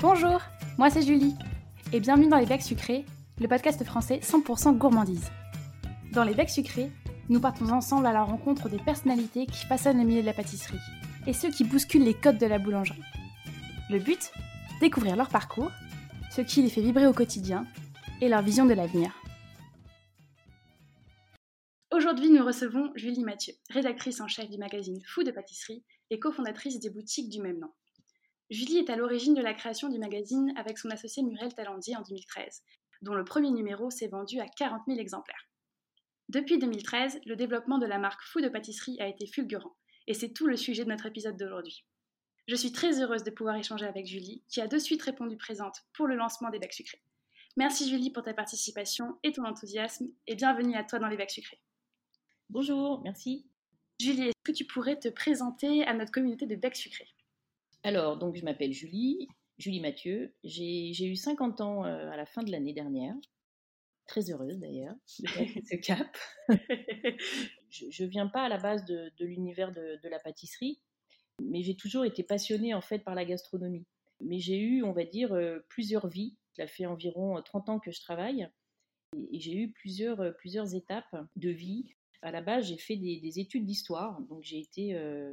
Bonjour, moi c'est Julie, et bienvenue dans Les Becs Sucrés, le podcast français 100% gourmandise. Dans Les Becs Sucrés, nous partons ensemble à la rencontre des personnalités qui façonnent le milieu de la pâtisserie, et ceux qui bousculent les codes de la boulangerie. Le but Découvrir leur parcours, ce qui les fait vibrer au quotidien, et leur vision de l'avenir. Aujourd'hui, nous recevons Julie Mathieu, rédactrice en chef du magazine Fou de pâtisserie et cofondatrice des boutiques du même nom. Julie est à l'origine de la création du magazine avec son associé Muriel Talandier en 2013, dont le premier numéro s'est vendu à 40 000 exemplaires. Depuis 2013, le développement de la marque Fou de pâtisserie a été fulgurant, et c'est tout le sujet de notre épisode d'aujourd'hui. Je suis très heureuse de pouvoir échanger avec Julie, qui a de suite répondu présente pour le lancement des bacs sucrés. Merci Julie pour ta participation et ton enthousiasme, et bienvenue à toi dans les bacs sucrés. Bonjour, merci. Julie, est-ce que tu pourrais te présenter à notre communauté de bacs sucrés? Alors, donc je m'appelle Julie, Julie Mathieu. J'ai eu 50 ans euh, à la fin de l'année dernière. Très heureuse d'ailleurs de ce cap. je ne viens pas à la base de, l'univers de, la pâtisserie, mais j'ai toujours été passionnée en fait par la gastronomie. Mais j'ai eu, on va dire, euh, plusieurs vies. Ça fait environ 30 ans que je travaille et j'ai eu plusieurs, euh, plusieurs étapes de vie à la base, j'ai fait des, études d'histoire, donc j'ai été euh,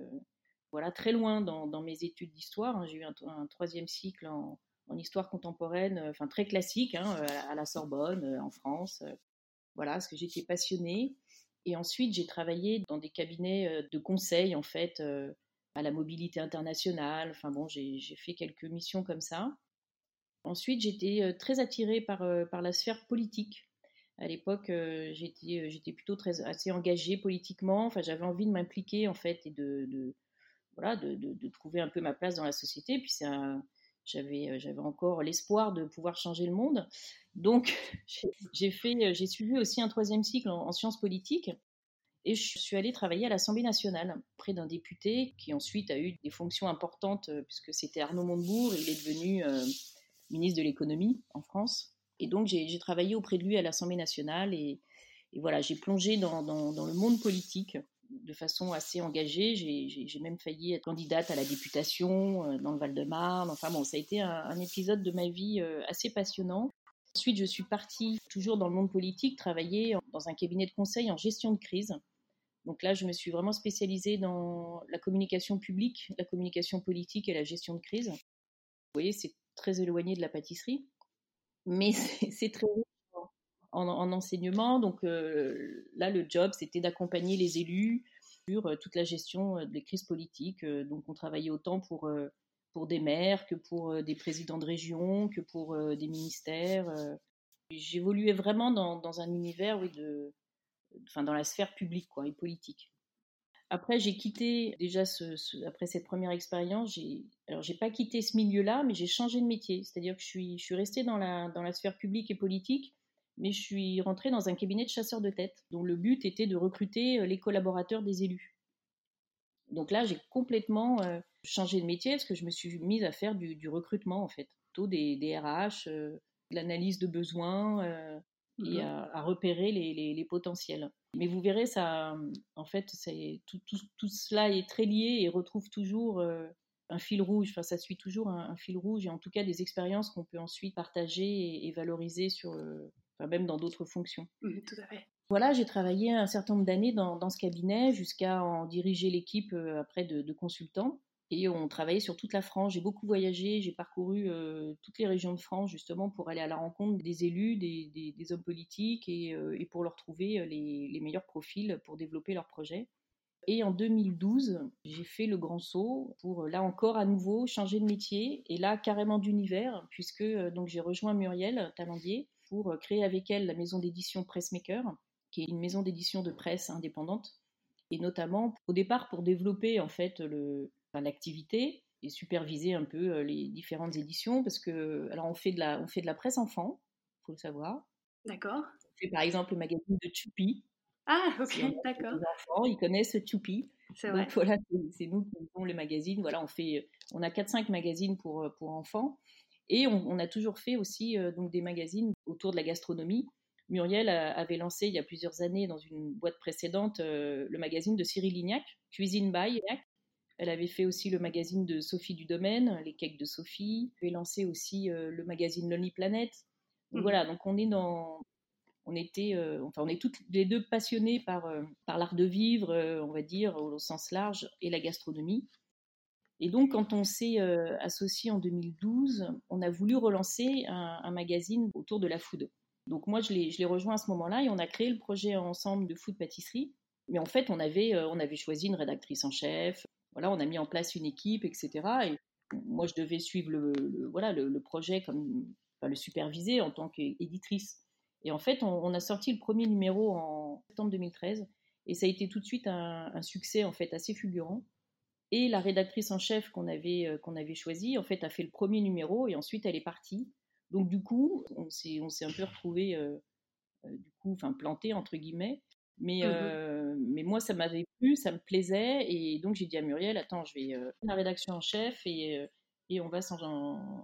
voilà, très loin dans, mes études d'histoire. Hein. J'ai eu un, troisième cycle en, histoire contemporaine, euh, enfin très classique, hein, à, la Sorbonne, euh, en France. voilà, parce que j'étais passionnée. Et ensuite, j'ai travaillé dans des cabinets de conseil, en fait, à la mobilité internationale. Enfin bon, j'ai fait quelques missions comme ça. Ensuite, j'étais très attirée par, la sphère politique. À l'époque, euh, j'étais, euh, plutôt très, assez engagée politiquement. Enfin, j'avais envie de m'impliquer en fait et de voilà, de, de, trouver un peu ma place dans la société. Puis j'avais, euh, j'avais encore l'espoir de pouvoir changer le monde. Donc, j'ai, fait, j'ai suivi aussi un troisième cycle en, sciences politiques. Et je suis allée travailler à l'Assemblée nationale près d'un député qui ensuite a eu des fonctions importantes puisque c'était Arnaud Montebourg. Il est devenu ministre de l'économie en France. Et donc, j'ai travaillé auprès de lui à l'Assemblée nationale et, voilà, j'ai plongé dans, le monde politique de façon assez engagée. J'ai même failli être candidate à la députation euh, dans le Val-de-Marne. Enfin bon, ça a été un, épisode de ma vie euh, assez passionnant. Ensuite, je suis partie, toujours dans le monde politique, travailler dans un cabinet de conseil en gestion de crise. Donc là, je me suis vraiment spécialisée dans la communication publique, la communication politique et la gestion de crise. Vous voyez, c'est très éloigné de la pâtisserie mais c'est très en, en, enseignement. Donc euh, là, le job, c'était d'accompagner les élus sur euh, toute la gestion euh, des crises politiques. donc on travaillait autant pour, pour des maires que pour des présidents de région, que pour des ministères. J'évoluais vraiment dans, un univers oui, de, enfin, dans la sphère publique quoi, et politique. Après, j'ai quitté déjà après cette première expérience. J'ai alors j'ai pas quitté ce milieu-là, mais j'ai changé de métier. C'est-à-dire que je suis je suis restée dans la dans la sphère publique et politique, mais je suis rentrée dans un cabinet de chasseurs de tête, dont le but était de recruter euh, les collaborateurs des élus. Donc là, j'ai complètement euh, changé de métier parce que je me suis mise à faire du, du recrutement en fait, plutôt des, des RH, euh, de l'analyse de besoins et à, repérer les, les potentiels. Mais vous verrez, ça, en fait, tout, tout, tout, cela est très lié et retrouve toujours un fil rouge. Enfin, ça suit toujours un, fil rouge et en tout cas des expériences qu'on peut ensuite partager et, valoriser sur, même dans d'autres fonctions. tout à fait. Voilà, j'ai travaillé un certain nombre d'années dans, dans, ce cabinet jusqu'à en diriger l'équipe euh, après de, de consultants. Et on travaillait sur toute la France. J'ai beaucoup voyagé, j'ai parcouru euh, toutes les régions de France justement pour aller à la rencontre des élus, des, des, hommes politiques et, euh, et, pour leur trouver les, les, meilleurs profils pour développer leurs projets. Et en 2012, j'ai fait le grand saut pour là encore à nouveau changer de métier et là carrément d'univers puisque donc j'ai rejoint Muriel Talandier pour créer avec elle la maison d'édition Pressmaker, qui est une maison d'édition de presse indépendante et notamment au départ pour développer en fait l'activité et superviser un peu euh, les différentes éditions parce que alors on fait de la on fait de la presse enfant, faut le savoir. D'accord. On fait par exemple le magazine de Choupi. Ah ok d'accord. Les enfants ils connaissent Choupi. C'est vrai. voilà c'est nous qui faisons le magazine. Voilà on fait on a 4-5 magazines pour euh, pour enfants et on, a toujours fait aussi euh, donc des magazines autour de la gastronomie. Muriel avait lancé il y a plusieurs années dans une boîte précédente le magazine de Cyril Lignac, Cuisine by Lignac, Elle avait fait aussi le magazine de Sophie du Domaine, les cakes de Sophie. Elle avait lancé aussi le magazine Lonely Planet. Donc mmh. voilà, donc on est dans, on était, enfin on est toutes les deux passionnés par, par l'art de vivre, on va dire au sens large, et la gastronomie. Et donc, quand on s'est euh, associé en 2012, on a voulu relancer un, magazine autour de la food. Donc moi, je l'ai rejoint à ce moment-là et on a créé le projet ensemble de food pâtisserie. Mais en fait, on avait, euh, choisi une rédactrice en chef. Voilà, on a mis en place une équipe, etc. Et moi, je devais suivre le, projet comme, enfin, le superviser en tant qu'éditrice. Et en fait, on, a sorti le premier numéro en septembre 2013 et ça a été tout de suite un, un succès en fait assez fulgurant. Et la rédactrice en chef qu'on avait, euh, qu'on avait choisie, en fait, a fait le premier numéro et ensuite elle est partie. Donc du coup, on s'est, on s'est un peu retrouvé, euh, euh, du coup, enfin planté entre guillemets. Mais, mmh mais moi, ça m'avait plu, ça me plaisait, et donc j'ai dit à Muriel, attends, je vais la rédaction en chef et, et on va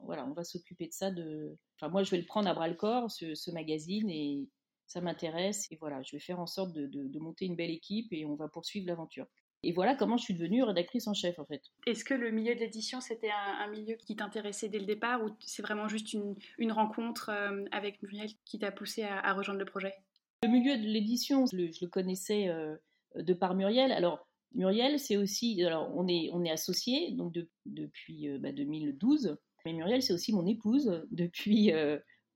voilà, on va s'occuper de ça. De, enfin moi, je vais le prendre à bras le corps, ce, ce magazine, et ça m'intéresse, et voilà, je vais faire en sorte de, de, de monter une belle équipe et on va poursuivre l'aventure. Et voilà comment je suis devenue rédactrice en chef en fait. Est-ce que le milieu de l'édition c'était un, milieu qui t'intéressait dès le départ ou c'est vraiment juste une, rencontre euh, avec Muriel qui t'a poussé à, rejoindre le projet? Le milieu de l'édition, je, le connaissais euh, de par Muriel. Alors Muriel, c'est aussi, alors on est, on est associés donc depuis 2012, euh, bah, mais Muriel c'est aussi mon épouse depuis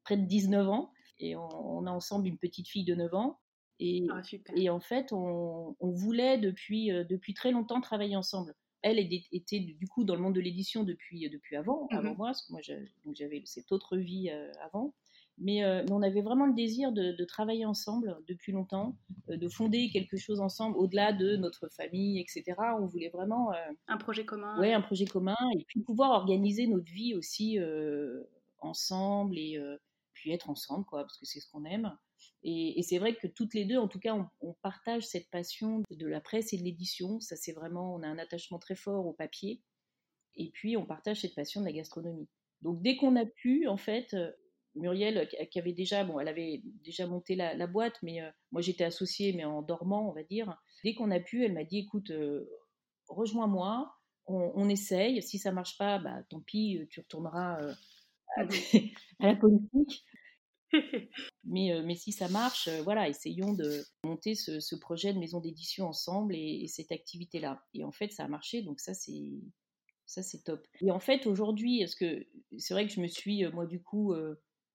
près de 19 ans et on, on, a ensemble une petite fille de 9 ans. Et, ah, et en fait, on, voulait depuis, euh, depuis très longtemps travailler ensemble. Elle était du coup dans le monde de l'édition depuis, depuis avant, mmh avant moi, parce que moi j'avais cette autre vie euh, avant. Mais, euh, mais, on avait vraiment le désir de, de travailler ensemble depuis longtemps, de fonder quelque chose ensemble au-delà de notre famille, etc. On voulait vraiment. un projet commun. Oui, un projet commun. Et puis pouvoir organiser notre vie aussi ensemble et puis être ensemble, quoi, parce que c'est ce qu'on aime. Et, c'est vrai que toutes les deux, en tout cas, on, partage cette passion de la presse et de l'édition. Ça, c'est vraiment, on a un attachement très fort au papier. Et puis, on partage cette passion de la gastronomie. Donc, dès qu'on a pu, en fait, euh, Muriel, qui avait déjà, bon, elle avait déjà monté la, boîte, mais euh, moi, j'étais associée, mais en dormant, on va dire. Dès qu'on a pu, elle m'a dit, écoute, euh, rejoins-moi, on, essaye. Si ça marche pas, bah, tant pis, tu retourneras à, à la politique. mais, euh, mais si ça marche, euh, voilà, essayons de monter ce, projet de maison d'édition ensemble et, cette activité-là. Et en fait, ça a marché, donc ça, c'est ça c'est top. Et en fait, aujourd'hui, parce que c'est vrai que je me suis, euh, moi, du coup,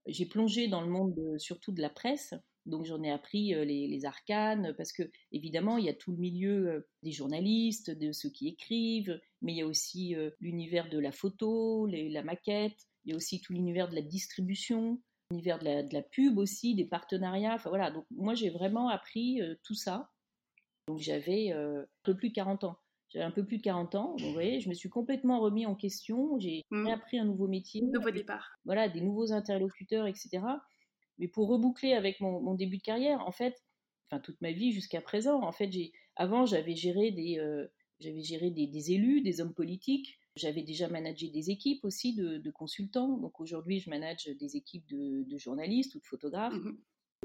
j'ai plongé dans le monde surtout de la presse. Donc j'en ai appris les, arcanes parce que évidemment il y a tout le milieu des journalistes, de ceux qui écrivent, mais il y a aussi l'univers de la photo, la maquette, il y a aussi tout l'univers de la distribution, l'univers de la, de la, pub aussi, des partenariats. Enfin voilà, donc moi j'ai vraiment appris euh, tout ça. Donc j'avais euh, un peu plus de 40 ans. J'avais un peu plus de 40 ans, vous voyez, je me suis complètement remis en question, j'ai mmh. appris un nouveau métier. Nouveau départ. Voilà, des nouveaux interlocuteurs, etc. Mais pour reboucler avec mon, mon début de carrière, en fait, enfin toute ma vie jusqu'à présent, en fait, j'ai avant j'avais géré des euh, j'avais géré des, des, élus, des hommes politiques, j'avais déjà managé des équipes aussi de, consultants. Donc aujourd'hui, je manage des équipes de, journalistes ou de photographes. Mmh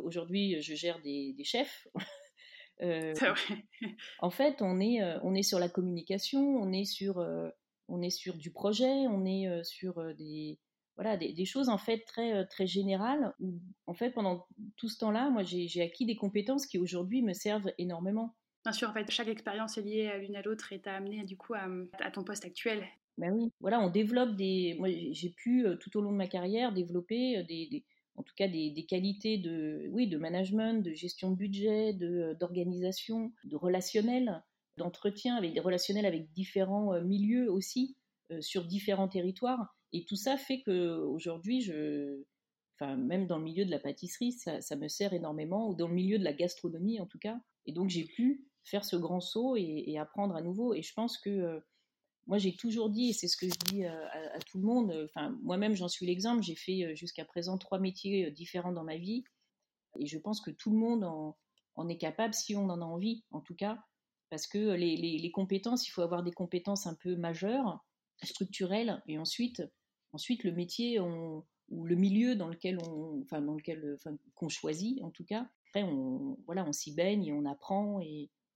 aujourd'hui, je gère des, chefs. euh, en fait, on est, euh, on est sur la communication, on est sur, euh, on est sur du projet, on est euh, sur des, voilà, des, choses en fait très, très générales. Où, en fait, pendant tout ce temps-là, moi, j'ai acquis des compétences qui aujourd'hui me servent énormément. Bien sûr, en fait, chaque expérience est liée à l'une à l'autre et t'a amené du coup à, ton poste actuel. Ben oui, voilà, on développe des. Moi, j'ai pu euh, tout au long de ma carrière développer euh, des, en tout cas des, qualités de, oui, de management, de gestion de budget, euh, d'organisation, de relationnel, d'entretien avec des relationnels avec différents milieux aussi sur différents territoires. Et tout ça fait que aujourd'hui, je, enfin même dans le milieu de la pâtisserie, ça, ça, me sert énormément, ou dans le milieu de la gastronomie en tout cas. Et donc j'ai pu faire ce grand saut et, apprendre à nouveau. Et je pense que euh, moi, j'ai toujours dit, et c'est ce que je dis euh, à, tout le monde, euh, enfin, moi-même, j'en suis l'exemple, j'ai fait jusqu'à présent trois métiers différents dans ma vie. Et je pense que tout le monde en, est capable si on en a envie, en tout cas. Parce que les, compétences, il faut avoir des compétences un peu majeures, structurelles, et ensuite, ensuite le métier ou le milieu dans lequel on, enfin, dans lequel, qu'on choisit, en tout cas. Après, on, voilà, on s'y baigne et on apprend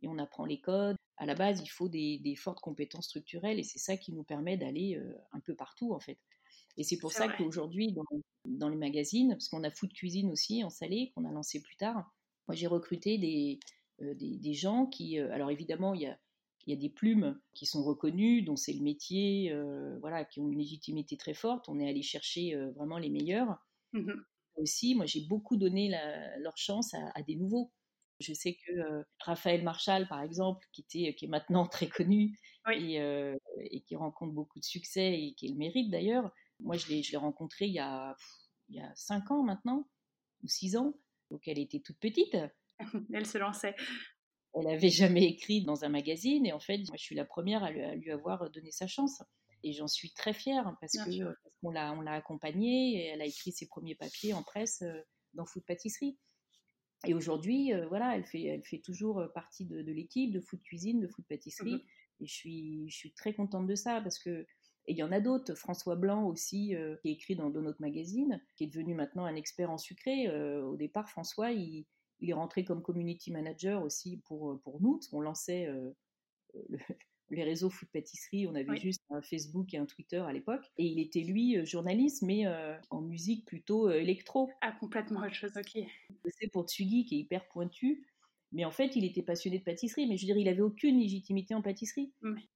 et on apprend les codes. À la base, il faut des, fortes compétences structurelles et c'est ça qui nous permet d'aller euh, un peu partout en fait. Et c'est pour ça qu'aujourd'hui, dans, les magazines, parce qu'on a Food Cuisine aussi en salé, qu'on a lancé plus tard, moi j'ai recruté des, euh, des, gens qui, euh, alors évidemment, il y a, il y a des plumes qui sont reconnues, dont c'est le métier, voilà, qui ont une légitimité très forte. On est allé chercher vraiment les meilleurs. Mmh aussi, moi j'ai beaucoup donné leur chance à des nouveaux. Je sais que Raphaël Marchal, par exemple, qui, était, qui est maintenant très connu et, qui rencontre beaucoup de succès et qui le mérite d'ailleurs, moi je l'ai rencontré il y, a, il y a cinq ans maintenant, ou six ans, donc elle était toute petite. elle se lançait. Elle n'avait jamais écrit dans un magazine et en fait, moi je suis la première à lui, avoir donné sa chance. Et j'en suis très fière parce qu'on l'a on l'a accompagnée et elle a écrit ses premiers papiers en presse dans Food Pâtisserie. Et aujourd'hui, euh, voilà, elle fait, elle fait toujours euh, partie de, l'équipe de food cuisine, de food pâtisserie. Mmh et je suis, je suis très contente de ça parce que et il y en a d'autres. François Blanc aussi, euh, qui est écrit dans, notre magazine, qui est devenu maintenant un expert en sucré. au départ, François, il, il, est rentré comme community manager aussi pour, pour nous, parce qu'on lançait le, les réseaux food pâtisserie, on avait juste un Facebook et un Twitter à l'époque. Et il était lui euh, journaliste, mais euh, en musique plutôt euh, électro. Ah, complètement autre chose, ok. C'est pour Tsugi qui est hyper pointu. Mais en fait, il était passionné de pâtisserie, mais je veux dire, il avait aucune légitimité en pâtisserie.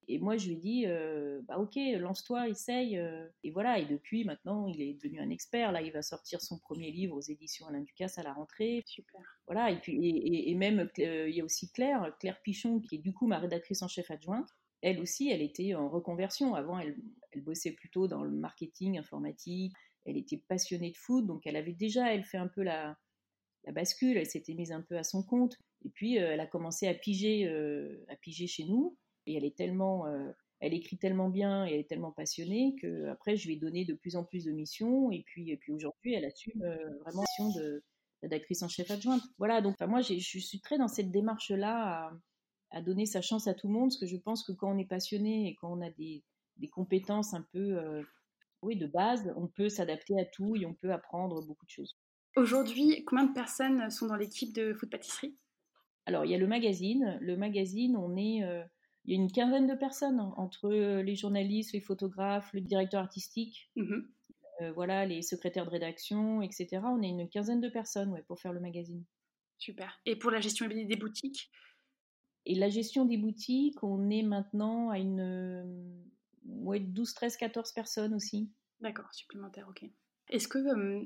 Et moi, je lui ai dit, euh, bah ok, lance-toi, essaye. Euh. Et voilà, et depuis, maintenant, il est devenu un expert. Là, il va sortir son premier livre aux éditions Alain Ducasse à la rentrée. Super. Voilà, et puis, et, même, euh, il y a aussi Claire, Claire Pichon, qui est du coup ma rédactrice en chef adjointe. Elle aussi, elle était en reconversion. Avant, elle, elle bossait plutôt dans le marketing informatique. Elle était passionnée de foot, donc elle avait déjà, elle fait un peu la, la bascule, elle s'était mise un peu à son compte. Et puis, euh, elle a commencé à piger, euh, à piger chez nous. Et elle est tellement, euh, elle écrit tellement bien et elle est tellement passionnée que après, je lui ai donné de plus en plus de missions. Et puis, et puis aujourd'hui, elle assume vraiment la mission de d'actrice en chef adjointe. Voilà. Donc, moi, je suis très dans cette démarche-là à, donner sa chance à tout le monde, parce que je pense que quand on est passionné et quand on a des, compétences un peu, oui, de base, on peut s'adapter à tout et on peut apprendre beaucoup de choses. Aujourd'hui, combien de personnes sont dans l'équipe de Food Pâtisserie Alors, il y a le magazine. Le magazine, on est, euh, il y a une quinzaine de personnes entre les journalistes, les photographes, le directeur artistique, mmh euh, voilà, les secrétaires de rédaction, etc. On est une quinzaine de personnes ouais, pour faire le magazine. Super. Et pour la gestion des boutiques? Et la gestion des boutiques, on est maintenant à une ouais, 12, 13, 14 personnes aussi. D'accord, supplémentaire, ok. Est-ce que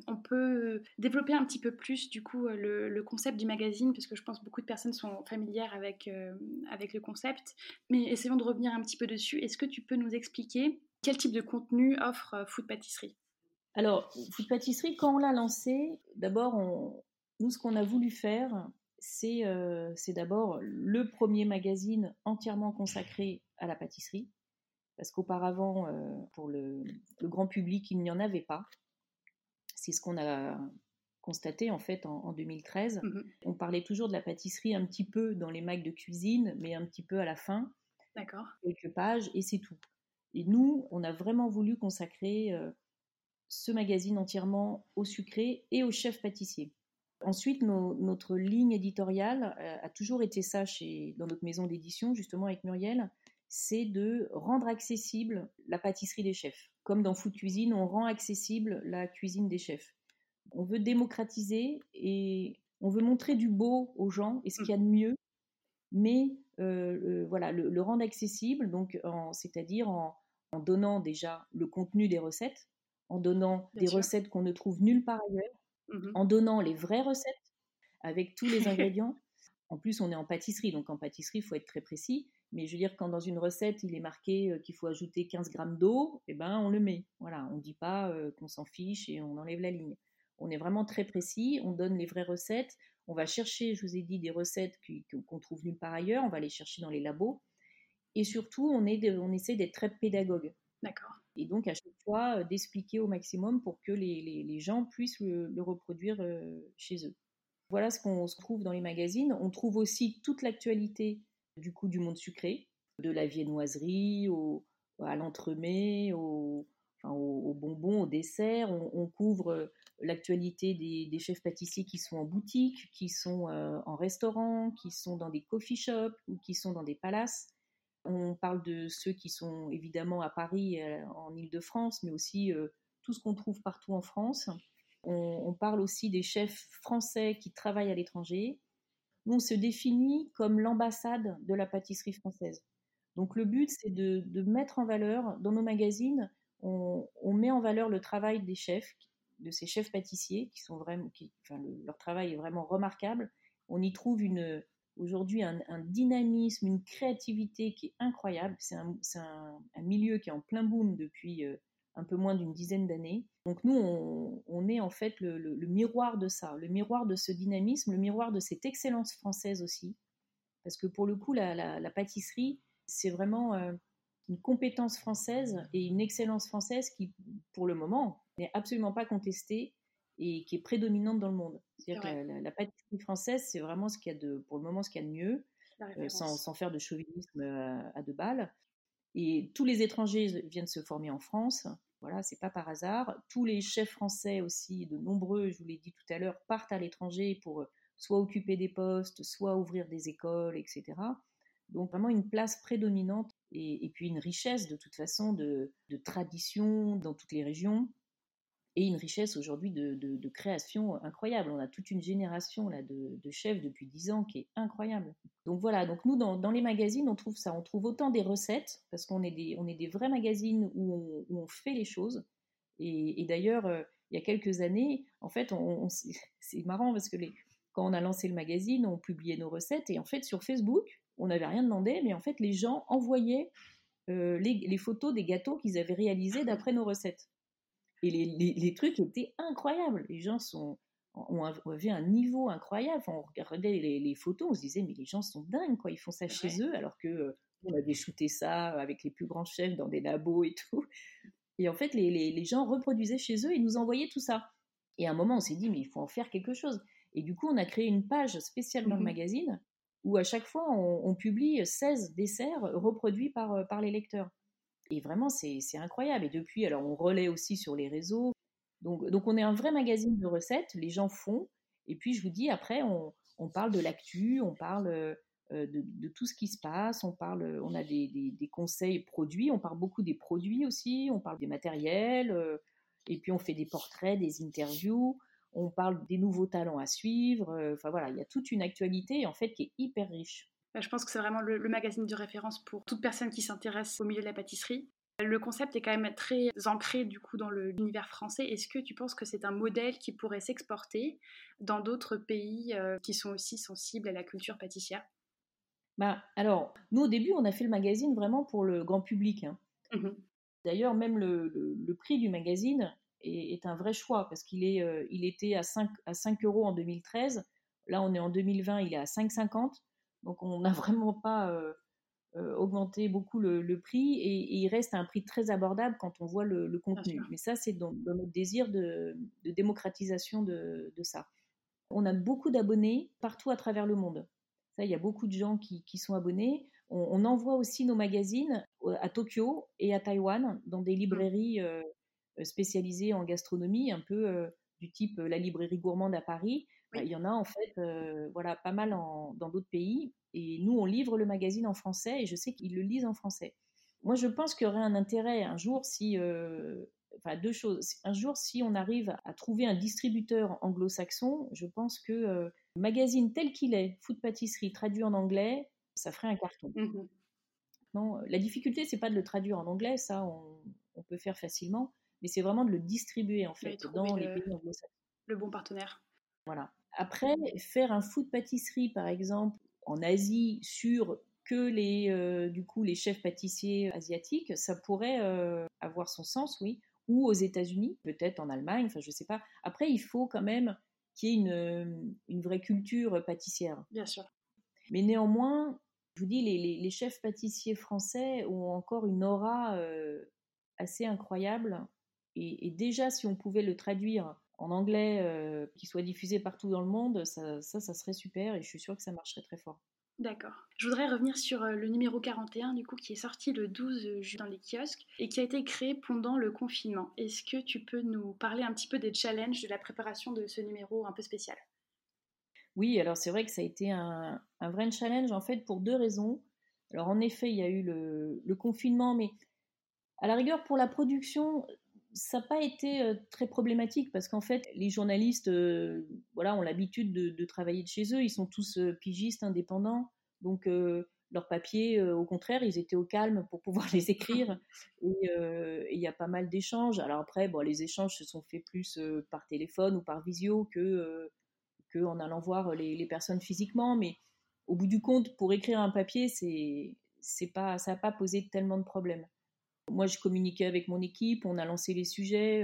on peut développer un petit peu plus du coup le, concept du magazine? Parce que je pense que beaucoup de personnes sont familières avec, avec le concept, mais essayons de revenir un petit peu dessus. Est-ce que tu peux nous expliquer quel type de contenu offre Food Pâtisserie? Alors Food Pâtisserie, quand on l'a lancé, d'abord nous ce qu'on a voulu faire, c'est d'abord le premier magazine entièrement consacré à la pâtisserie parce qu'auparavant, pour le, grand public, il n'y en avait pas. C'est ce qu'on a constaté en fait en, 2013. Mmh On parlait toujours de la pâtisserie un petit peu dans les mags de cuisine, mais un petit peu à la fin. D'accord. Quelques pages et c'est tout. Et nous, on a vraiment voulu consacrer euh, ce magazine entièrement au sucré et au chef pâtissier. Ensuite, notre ligne éditoriale euh, a toujours été ça chez, dans notre maison d'édition, justement avec Muriel, c'est de rendre accessible la pâtisserie des chefs. Comme dans Food Cuisine, on rend accessible la cuisine des chefs. On veut démocratiser et on veut montrer du beau aux gens et ce qu'il y a de mieux, mais euh, euh, voilà, le, rendre accessible, donc c'est-à-dire en, donnant déjà le contenu des recettes, en donnant des recettes qu'on ne trouve nulle part ailleurs, mmh en donnant les vraies recettes avec tous les ingrédients. en plus, on est en pâtisserie, donc en pâtisserie, il faut être très précis. Mais je veux dire, quand dans une recette, il est marqué euh, qu'il faut ajouter 15 grammes d'eau, eh ben, on le met. Voilà, on ne dit pas euh, qu'on s'en fiche et on enlève la ligne. On est vraiment très précis, on donne les vraies recettes. On va chercher, je vous ai dit, des recettes qu'on trouve nulle part ailleurs. On va les chercher dans les labos. Et surtout, on, est on essaie d'être très pédagogue. D'accord. Et donc, à chaque fois, euh, d'expliquer au maximum pour que les, gens puissent le, reproduire chez eux. Voilà ce qu'on se trouve dans les magazines. On trouve aussi toute l'actualité du coup du monde sucré, de la viennoiserie à l'entremets, au, aux, bonbons, aux desserts. On, couvre l'actualité des, chefs pâtissiers qui sont en boutique, qui sont en restaurant, qui sont dans des coffee shops ou qui sont dans des palaces. On parle de ceux qui sont évidemment à Paris, en Ile-de-France, mais aussi tout ce qu'on trouve partout en France. On, parle aussi des chefs français qui travaillent à l'étranger. On se définit comme l'ambassade de la pâtisserie française. Donc le but, c'est de, mettre en valeur, dans nos magazines, on, met en valeur le travail des chefs, de ces chefs pâtissiers, qui sont vraiment, leur travail est vraiment remarquable. On y trouve aujourd'hui un, dynamisme, une créativité qui est incroyable. C'est un, milieu qui est en plein boom depuis euh, un peu moins d'une dizaine d'années. Donc nous, on, est en fait le, miroir de ça, le miroir de ce dynamisme, le miroir de cette excellence française aussi. Parce que pour le coup, la, pâtisserie, c'est vraiment euh, une compétence française et une excellence française qui, pour le moment, n'est absolument pas contestée et qui est prédominante dans le monde. C'est-à-dire que la, pâtisserie française, c'est vraiment ce qu'il y a de, pour le moment, ce qu'il y a de mieux, euh, sans, faire de chauvinisme à, à deux balles. Et tous les étrangers viennent se former en France. Voilà, c'est pas par hasard. Tous les chefs français aussi, de nombreux, je vous l'ai dit tout à l'heure, partent à l'étranger pour euh, soit occuper des postes, soit ouvrir des écoles, etc. Donc vraiment une place prédominante et, puis une richesse de toute façon de, de tradition dans toutes les régions et une richesse aujourd'hui de, création incroyable. On a toute une génération là de, chefs depuis dix ans qui est incroyable. Donc voilà, donc nous dans, les magazines on trouve ça, on trouve autant des recettes parce qu'on est des, on est des vrais magazines où on, fait les choses. Et, d'ailleurs, euh, il y a quelques années, en fait, on, c'est marrant parce que les, quand on a lancé le magazine, on publiait nos recettes et en fait sur Facebook, on n'avait rien demandé, mais en fait les gens envoyaient euh, les, les photos des gâteaux qu'ils avaient réalisés d'après nos recettes. Et les, trucs étaient incroyables. Les gens sont, ont, avait un niveau incroyable. on regardait les, photos, on se disait, mais les gens sont dingues, quoi. Ils font ça chez eux, alors que euh, on avait shooté ça avec les plus grands chefs dans des labos et tout. Et en fait, les, gens reproduisaient chez eux et nous envoyaient tout ça. Et à un moment, on s'est dit, mais il faut en faire quelque chose. Et du coup, on a créé une page spéciale dans le mmh magazine où à chaque fois, on, publie 16 desserts reproduits par, euh, par les lecteurs. Et vraiment, c'est incroyable. Et depuis, alors on relaie aussi sur les réseaux. Donc, donc on est un vrai magazine de recettes, les gens font. Et puis je vous dis, après, on, parle de l'actu, on parle euh, de, de, tout ce qui se passe, on, parle, on a des, des, conseils produits, on parle beaucoup des produits aussi, on parle des matériels, euh, et puis on fait des portraits, des interviews, on parle des nouveaux talents à suivre. Euh, enfin voilà, il y a toute une actualité en fait qui est hyper riche. Bah, je pense que c'est vraiment le, magazine de référence pour toute personne qui s'intéresse au milieu de la pâtisserie. Le concept est quand même très ancré du coup dans l'univers français. Est-ce que tu penses que c'est un modèle qui pourrait s'exporter dans d'autres pays euh, qui sont aussi sensibles à la culture pâtissière? Bah, alors, nous au début, on a fait le magazine vraiment pour le grand public. Hein. Mmh D'ailleurs, même le, prix du magazine est, un vrai choix parce qu'il est, euh, il était à 5, à 5 euros en 2013. Là, on est en 2020, il est à 5,50. Donc on n'a vraiment pas augmenté beaucoup le, prix et, il reste à un prix très abordable quand on voit le, contenu. Mais ça, c'est dans, notre désir de, démocratisation de, ça. On a beaucoup d'abonnés partout à travers le monde. Ça, il y a beaucoup de gens qui, sont abonnés. On, envoie aussi nos magazines à Tokyo et à Taïwan dans des librairies euh, spécialisées en gastronomie, un peu du type la librairie gourmande à Paris. Il y en a en fait, voilà, pas mal dans d'autres pays. Et nous, on livre le magazine en français et je sais qu'ils le lisent en français. Moi, je pense qu'il y aurait un intérêt un jour si, enfin, deux choses. Un jour, si on arrive à trouver un distributeur anglo-saxon, je pense que le magazine tel qu'il est, food pâtisserie traduit en anglais, ça ferait un carton. Mmh non, la difficulté, c'est pas de le traduire en anglais, ça, on, on peut faire facilement, mais c'est vraiment de le distribuer en fait dans les pays anglo-saxons. Le bon partenaire. Voilà. Après, faire un food pâtisserie, par exemple, en Asie sur que les, euh, du coup, les chefs pâtissiers asiatiques, ça pourrait euh, avoir son sens, oui. Ou aux États-Unis, peut-être en Allemagne, enfin, je sais pas. Après, il faut quand même qu'il y ait une, une, vraie culture pâtissière. Bien sûr. Mais néanmoins, je vous dis, les, les, chefs pâtissiers français ont encore une aura euh, assez incroyable. Et, et, déjà, si on pouvait le traduire en anglais qui soit diffusé partout dans le monde, ça, ça, ça, serait super et je suis sûre que ça marcherait très fort. D'accord. Je voudrais revenir sur euh, le numéro 41, du coup, qui est sorti le 12 juin dans les kiosques et qui a été créé pendant le confinement. Est-ce que tu peux nous parler un petit peu des challenges de la préparation de ce numéro un peu spécial? Oui, alors c'est vrai que ça a été un, vrai challenge, en fait, pour deux raisons. Alors, en effet, il y a eu le, confinement, mais à la rigueur, pour la production, ça n'a pas été euh, très problématique parce qu'en fait, les journalistes euh, voilà, ont l'habitude de, travailler de chez eux. Ils sont tous pigistes, indépendants. Donc, euh, leurs papiers, euh, au contraire, ils étaient au calme pour pouvoir les écrire. Euh, et il y a pas mal d'échanges. Alors après, bon, les échanges se sont faits plus par téléphone ou par visio que, que allant voir les, personnes physiquement. Mais au bout du compte, pour écrire un papier, c'est pas, ça n'a pas posé tellement de problèmes. Moi, je communiquais avec mon équipe, on a lancé les sujets.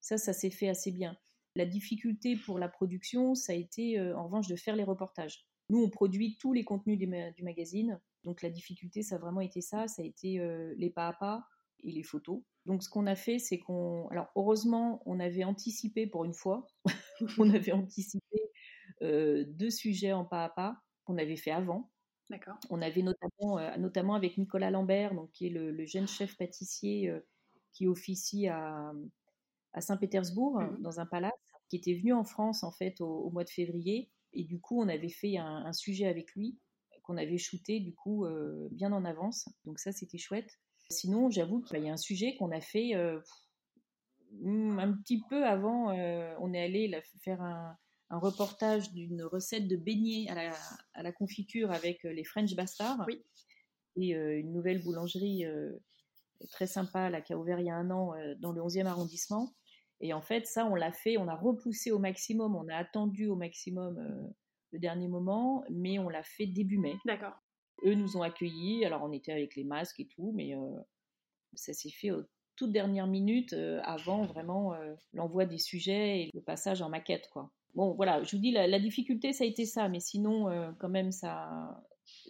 ça, ça s'est fait assez bien. La difficulté pour la production, ça a été en revanche de faire les reportages. Nous, on produit tous les contenus du, magazine. Donc la difficulté, ça a vraiment été ça. Ça a été euh, les pas à pas et les photos. Donc ce qu'on a fait, c'est qu'on... Alors heureusement, on avait anticipé pour une fois. on avait anticipé euh, deux sujets en pas à pas qu'on avait fait avant. On avait notamment, euh, notamment avec Nicolas Lambert, donc, qui est le, jeune chef pâtissier qui officie à, à Saint-Pétersbourg, mmh dans un palace, qui était venu en France en fait au mois de février et du coup, on avait fait un, sujet avec lui qu'on avait shooté du coup euh, bien en avance. Donc ça, c'était chouette. Sinon, j'avoue qu'il y a un sujet qu'on a fait euh, hmm, un petit peu avant. Euh, on est allé faire un, reportage d'une recette de beignets à la, confiture avec les French Bastards. Oui. Et une nouvelle boulangerie très sympa là, qui a ouvert il y a un an dans le 11e arrondissement. Et en fait, ça, on l'a fait, on a repoussé au maximum, on a attendu au maximum euh, le dernier moment, mais on l'a fait début mai. D'accord. Eux nous ont accueillis, alors on était avec les masques et tout, mais euh, ça s'est fait aux toutes dernières minutes euh, avant vraiment l'envoi des sujets et le passage en maquette, quoi. Bon, voilà, je vous dis, la, difficulté, ça a été ça, mais sinon, quand même, ça,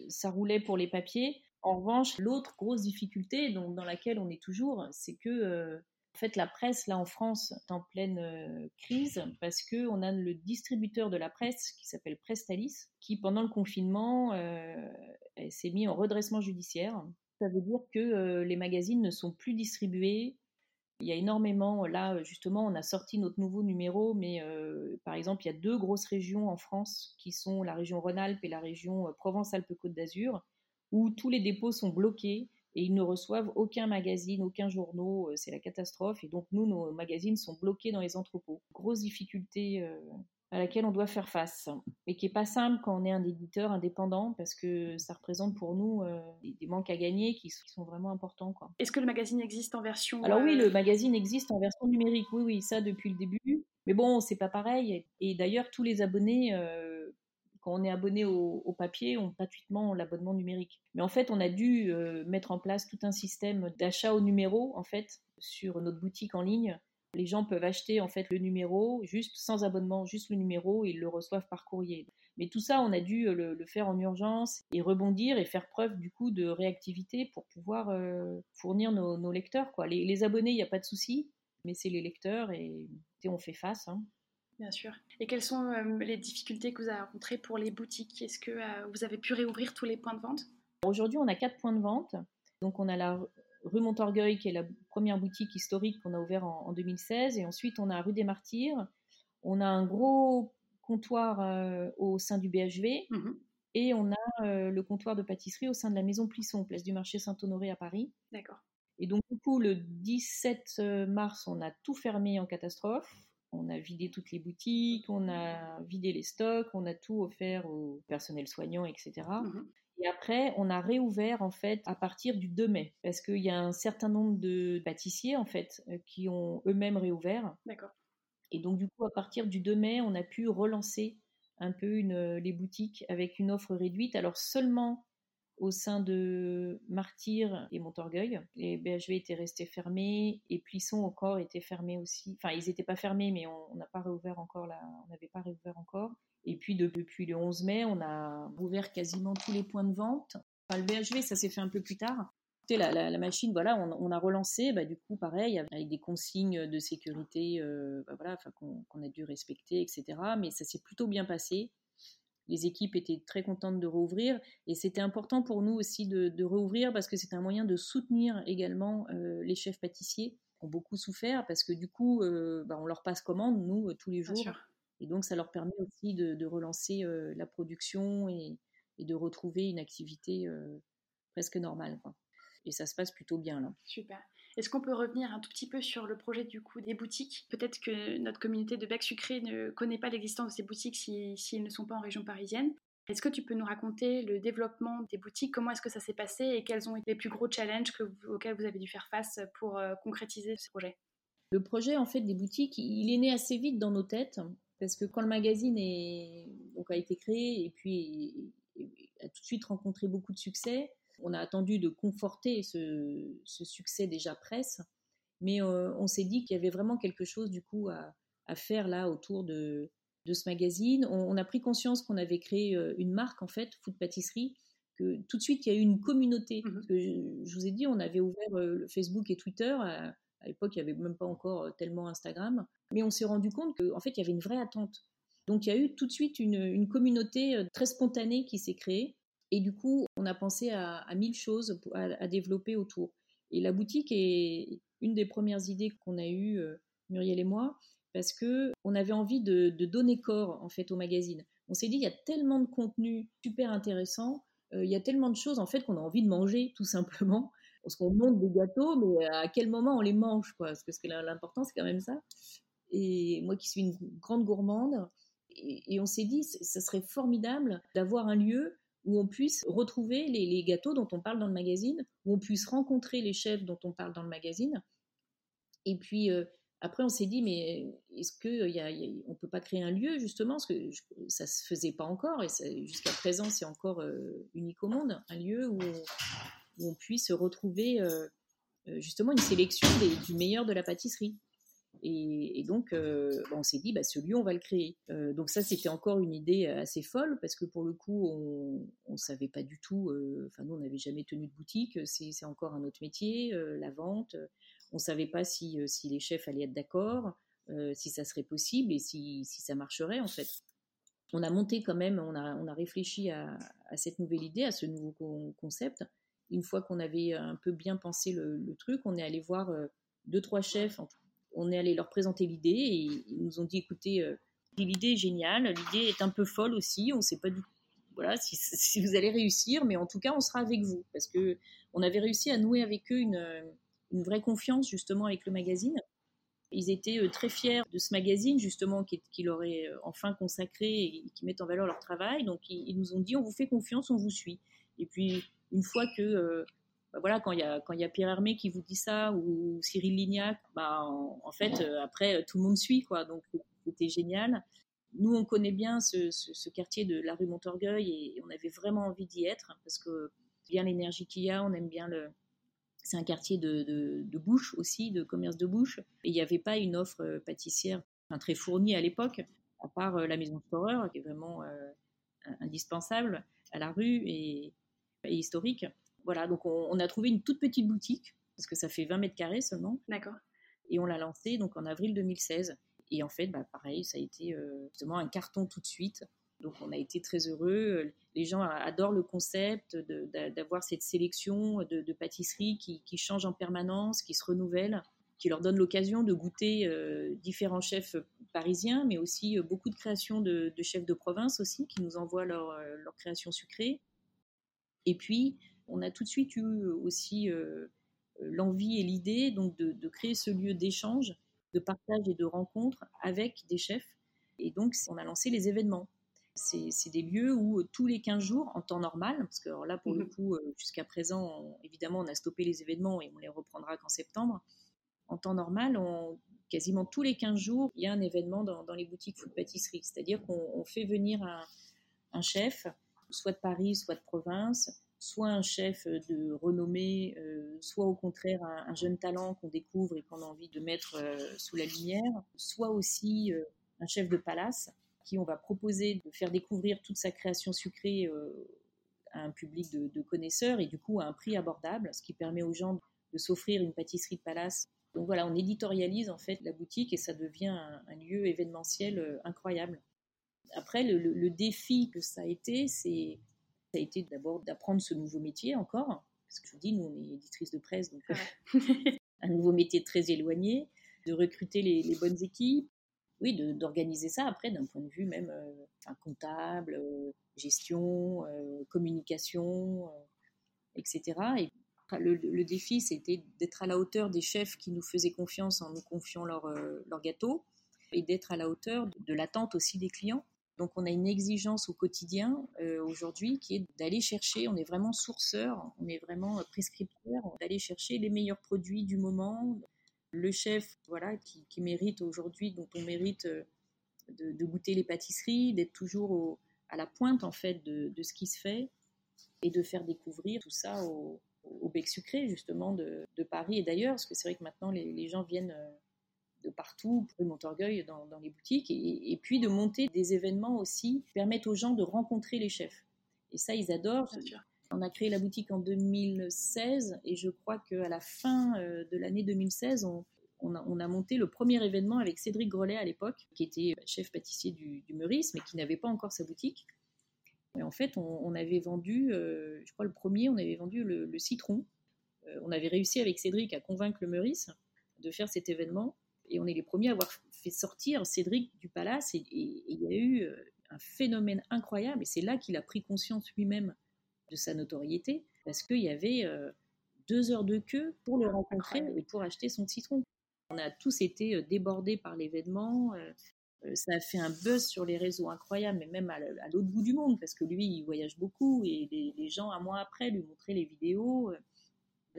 ça roulait pour les papiers. En revanche, l'autre grosse difficulté dans laquelle on est toujours, c'est que en fait, la presse, là, en France, est en pleine euh, crise parce qu'on a le distributeur de la presse qui s'appelle Prestalis, qui, pendant le confinement, euh, s'est mis en redressement judiciaire. Ça veut dire que euh, les magazines ne sont plus distribués. Il y a énormément, là, justement, on a sorti notre nouveau numéro, mais par exemple, il y a deux grosses régions en France qui sont la région Rhône-Alpes et la région Provence-Alpes-Côte d'Azur, où tous les dépôts sont bloqués et ils ne reçoivent aucun magazine, aucun journaux, euh, c'est la catastrophe. Et donc nous, nos magazines sont bloqués dans les entrepôts. Grosse difficulté euh, à laquelle on doit faire face et qui est pas simple quand on est un éditeur indépendant parce que ça représente pour nous euh, des, manques à gagner qui, sont vraiment importants. Est-ce que le magazine existe en version Alors oui, le magazine existe en version numérique. Oui, oui, ça depuis le début. Mais bon, c'est pas pareil. Et d'ailleurs, tous les abonnés quand on est abonné au, papier, on gratuitement l'abonnement numérique. Mais en fait, on a dû euh, mettre en place tout un système d'achat au numéro, en fait, sur notre boutique en ligne. Les gens peuvent acheter en fait le numéro juste sans abonnement, juste le numéro, et ils le reçoivent par courrier. Mais tout ça, on a dû euh, le, faire en urgence et rebondir et faire preuve du coup de réactivité pour pouvoir euh, fournir nos, lecteurs. Quoi. Les, abonnés, il n'y a pas de souci, mais c'est les lecteurs et, on fait face. Hein. Bien sûr. Et quelles sont euh, les difficultés que vous avez rencontrées pour les boutiques? Est-ce que euh, vous avez pu réouvrir tous les points de vente? Aujourd'hui, on a quatre points de vente. Donc, on a la rue Montorgueil, qui est la première boutique historique qu'on a ouverte en, 2016. Et ensuite, on a rue des Martyrs. On a un gros comptoir euh, au sein du BHV. Mmh Et on a le comptoir de pâtisserie au sein de la Maison Plisson, place du marché Saint-Honoré à Paris. D'accord. Et donc, du coup, le 17 mars, on a tout fermé en catastrophe on a vidé toutes les boutiques, on a vidé les stocks, on a tout offert au personnel soignant, etc. Mhm. Et après, on a réouvert en fait à partir du 2 mai, parce qu'il y a un certain nombre de pâtissiers en fait euh, qui ont eux-mêmes réouvert. D'accord. Et donc du coup, à partir du 2 mai, on a pu relancer un peu les boutiques avec une offre réduite. Alors seulement au sein de Martyr et Montorgueil. Les BHV étaient restés fermés et Plisson encore était fermé aussi. Enfin, ils n'étaient pas fermés, mais on n'a pas réouvert encore là. On n'avait pas réouvert encore. Et puis depuis le 11 mai, on a ouvert quasiment tous les points de vente. Enfin, le BHV, ça s'est fait un peu plus tard. La, la, machine, voilà, on, a relancé, bah, du coup, pareil, avec des consignes de sécurité, euh, bah, qu'on a dû respecter, etc. Mais ça s'est plutôt bien passé. Les équipes étaient très contentes de rouvrir et c'était important pour nous aussi de, de rouvrir parce que c'est un moyen de soutenir également les chefs pâtissiers qui ont beaucoup souffert parce que du coup, bah, on leur passe commande, nous, tous les jours. Et donc, ça leur permet aussi de, relancer la production et, et, de retrouver une activité presque normale. Quoi. Et ça se passe plutôt bien là. Super. Est-ce qu'on peut revenir un tout petit peu sur le projet du coup des boutiques? Peut-être que notre communauté de Bec Sucré ne connaît pas l'existence de ces boutiques si, si ne sont pas en région parisienne. Est-ce que tu peux nous raconter le développement des boutiques? Comment est-ce que ça s'est passé et quels ont été les plus gros challenges auxquels vous avez dû faire face pour euh, concrétiser ce projet? Le projet en fait des boutiques, il est né assez vite dans nos têtes parce que quand le magazine a été créé et puis a tout de suite rencontré beaucoup de succès, on a attendu de conforter ce, succès déjà presse, mais euh, on s'est dit qu'il y avait vraiment quelque chose du coup à, faire là autour de, ce magazine. On, a pris conscience qu'on avait créé euh, une marque en fait, Food Pâtisserie, que tout de suite il y a eu une communauté. Mmh je, vous ai dit, on avait ouvert euh, Facebook et Twitter. À, l'époque, il n'y avait même pas encore tellement Instagram, mais on s'est rendu compte qu'en fait il y avait une vraie attente. Donc il y a eu tout de suite une communauté très spontanée qui s'est créée. Et du coup, on a pensé à, mille choses à, développer autour. Et la boutique est une des premières idées qu'on a eues, euh, Muriel et moi, parce que on avait envie de, donner corps en fait au magazine. On s'est dit, il y a tellement de contenu super intéressant, euh, il y a tellement de choses en fait qu'on a envie de manger tout simplement. Parce qu'on monte des gâteaux, mais à quel moment on les mange quoi? Parce que l'important c'est quand même ça. Et moi qui suis une grande gourmande, et, et on s'est dit, ce serait formidable d'avoir un lieu où on puisse retrouver les, gâteaux dont on parle dans le magazine, où on puisse rencontrer les chefs dont on parle dans le magazine. Et puis euh, après, on s'est dit, mais est-ce qu'on ne peut pas créer un lieu justement Parce que ça ne se faisait pas encore, et jusqu'à présent, c'est encore euh, unique au monde, un lieu où on, puisse retrouver euh, justement une sélection du meilleur de la pâtisserie. Et, donc, euh, bah, on s'est dit, bah, ce lieu, on va le créer. Euh, donc ça, c'était encore une idée assez folle, parce que pour le coup, on ne savait pas du tout, euh, enfin nous, on n'avait jamais tenu de boutique, c'est encore un autre métier, la vente. On ne savait pas si, les chefs allaient être d'accord, si ça serait possible et si, ça marcherait, en fait. On a monté quand même, on a, réfléchi à, cette nouvelle idée, à ce nouveau concept. Une fois qu'on avait un peu bien pensé le, truc, on est allé voir deux, trois chefs, en on est allé leur présenter l'idée et ils nous ont dit écoutez, euh, l'idée est géniale, l'idée est un peu folle aussi, on ne sait pas du voilà, si, vous allez réussir, mais en tout cas, on sera avec vous parce que on avait réussi à nouer avec eux une, une vraie confiance justement avec le magazine. Ils étaient euh, très fiers de ce magazine justement qui, qui leur est euh, enfin consacré et qui met en valeur leur travail. Donc ils, nous ont dit on vous fait confiance, on vous suit. Et puis une fois que bah voilà, quand il y a Pierre Hermé qui vous dit ça ou Cyril Lignac, bah en, fait euh, après tout le monde suit quoi. Donc c'était génial. Nous on connaît bien ce, quartier de la rue Montorgueil et, on avait vraiment envie d'y être parce que bien l'énergie qu'il y a, on aime bien le. C'est un quartier de, bouche aussi, de commerce de bouche. Et il n'y avait pas une offre euh, pâtissière très fournie à l'époque, à part euh, la maison de qui est vraiment indispensable à la rue et historique. Voilà, donc on, a trouvé une toute petite boutique, parce que ça fait 20 mètres carrés seulement. D'accord. Et on l'a lancée donc en avril 2016. Et en fait, bah, pareil, ça a été euh, justement un carton tout de suite. Donc on a été très heureux. Les gens adorent le concept d'avoir cette sélection de, pâtisseries qui, qui change en permanence, qui se renouvelle, qui leur donne l'occasion de goûter euh, différents chefs parisiens, mais aussi euh, beaucoup de créations de, chefs de province aussi, qui nous envoient leurs leur créations sucrées. Et puis, on a tout de suite eu aussi euh, l'envie et l'idée donc de, créer ce lieu d'échange, de partage et de rencontre avec des chefs. Et donc, on a lancé les événements. C'est des lieux où tous les 15 jours, en temps normal, parce que là, pour le mmh coup, euh, jusqu'à présent, évidemment, on a stoppé les événements et on les reprendra qu'en septembre. En temps normal, quasiment tous les 15 jours, il y a un événement dans, les boutiques food pâtisserie. C'est-à-dire qu'on fait venir un, un, chef, soit de Paris, soit de province, soit un chef de renommée, euh, soit au contraire un, jeune talent qu'on découvre et qu'on a envie de mettre euh, sous la lumière, soit aussi euh, un chef de palace qui on va proposer de faire découvrir toute sa création sucrée à un public de, connaisseurs et du coup à un prix abordable, ce qui permet aux gens de s'offrir une pâtisserie de palace. Donc voilà, on éditorialise en fait la boutique et ça devient un lieu événementiel incroyable. Après, le, défi que ça a été, c'est ça a été d'abord d'apprendre ce nouveau métier encore, parce que je vous dis, nous, on est éditrice de presse, donc un nouveau métier très éloigné, de recruter les, bonnes équipes, oui, d'organiser ça après d'un point de vue même euh, comptable, euh, gestion, euh, communication, etc. Et le, défi, c'était d'être à la hauteur des chefs qui nous faisaient confiance en nous confiant leur, leur gâteau et d'être à la hauteur de l'attente aussi des clients. Donc on a une exigence au quotidien euh, aujourd'hui qui est d'aller chercher, on est vraiment sourceur, on est vraiment prescripteur, d'aller chercher les meilleurs produits du moment. Le chef, voilà, qui, mérite aujourd'hui, dont on mérite euh, de, goûter les pâtisseries, d'être toujours à la pointe en fait de, ce qui se fait et de faire découvrir tout ça au, bec sucré justement de, Paris et d'ailleurs, parce que c'est vrai que maintenant les gens viennent euh, de partout, pour Montorgueil dans, dans les boutiques, et, puis de monter des événements aussi qui permettent aux gens de rencontrer les chefs. Et ça, ils adorent. On a créé la boutique en 2016, et je crois qu'à la fin euh, de l'année 2016, on, a, monté le premier événement avec Cédric Grolet à l'époque, qui était chef pâtissier du, Meurice, mais qui n'avait pas encore sa boutique. Et en fait, on, avait vendu, euh, je crois le premier, on avait vendu le, citron. Euh, on avait réussi avec Cédric à convaincre le Meurice de faire cet événement et on est les premiers à avoir fait sortir Cédric du palace. Et, il y a eu euh, un phénomène incroyable. Et c'est là qu'il a pris conscience lui-même de sa notoriété, parce qu'il y avait euh, deux heures de queue pour le rencontrer et pour acheter son citron. On a tous été euh, débordés par l'événement. Ça a fait un buzz sur les réseaux incroyable, mais même à l'autre bout du monde, parce que lui, il voyage beaucoup et les, les gens, un mois après, lui montraient les vidéos.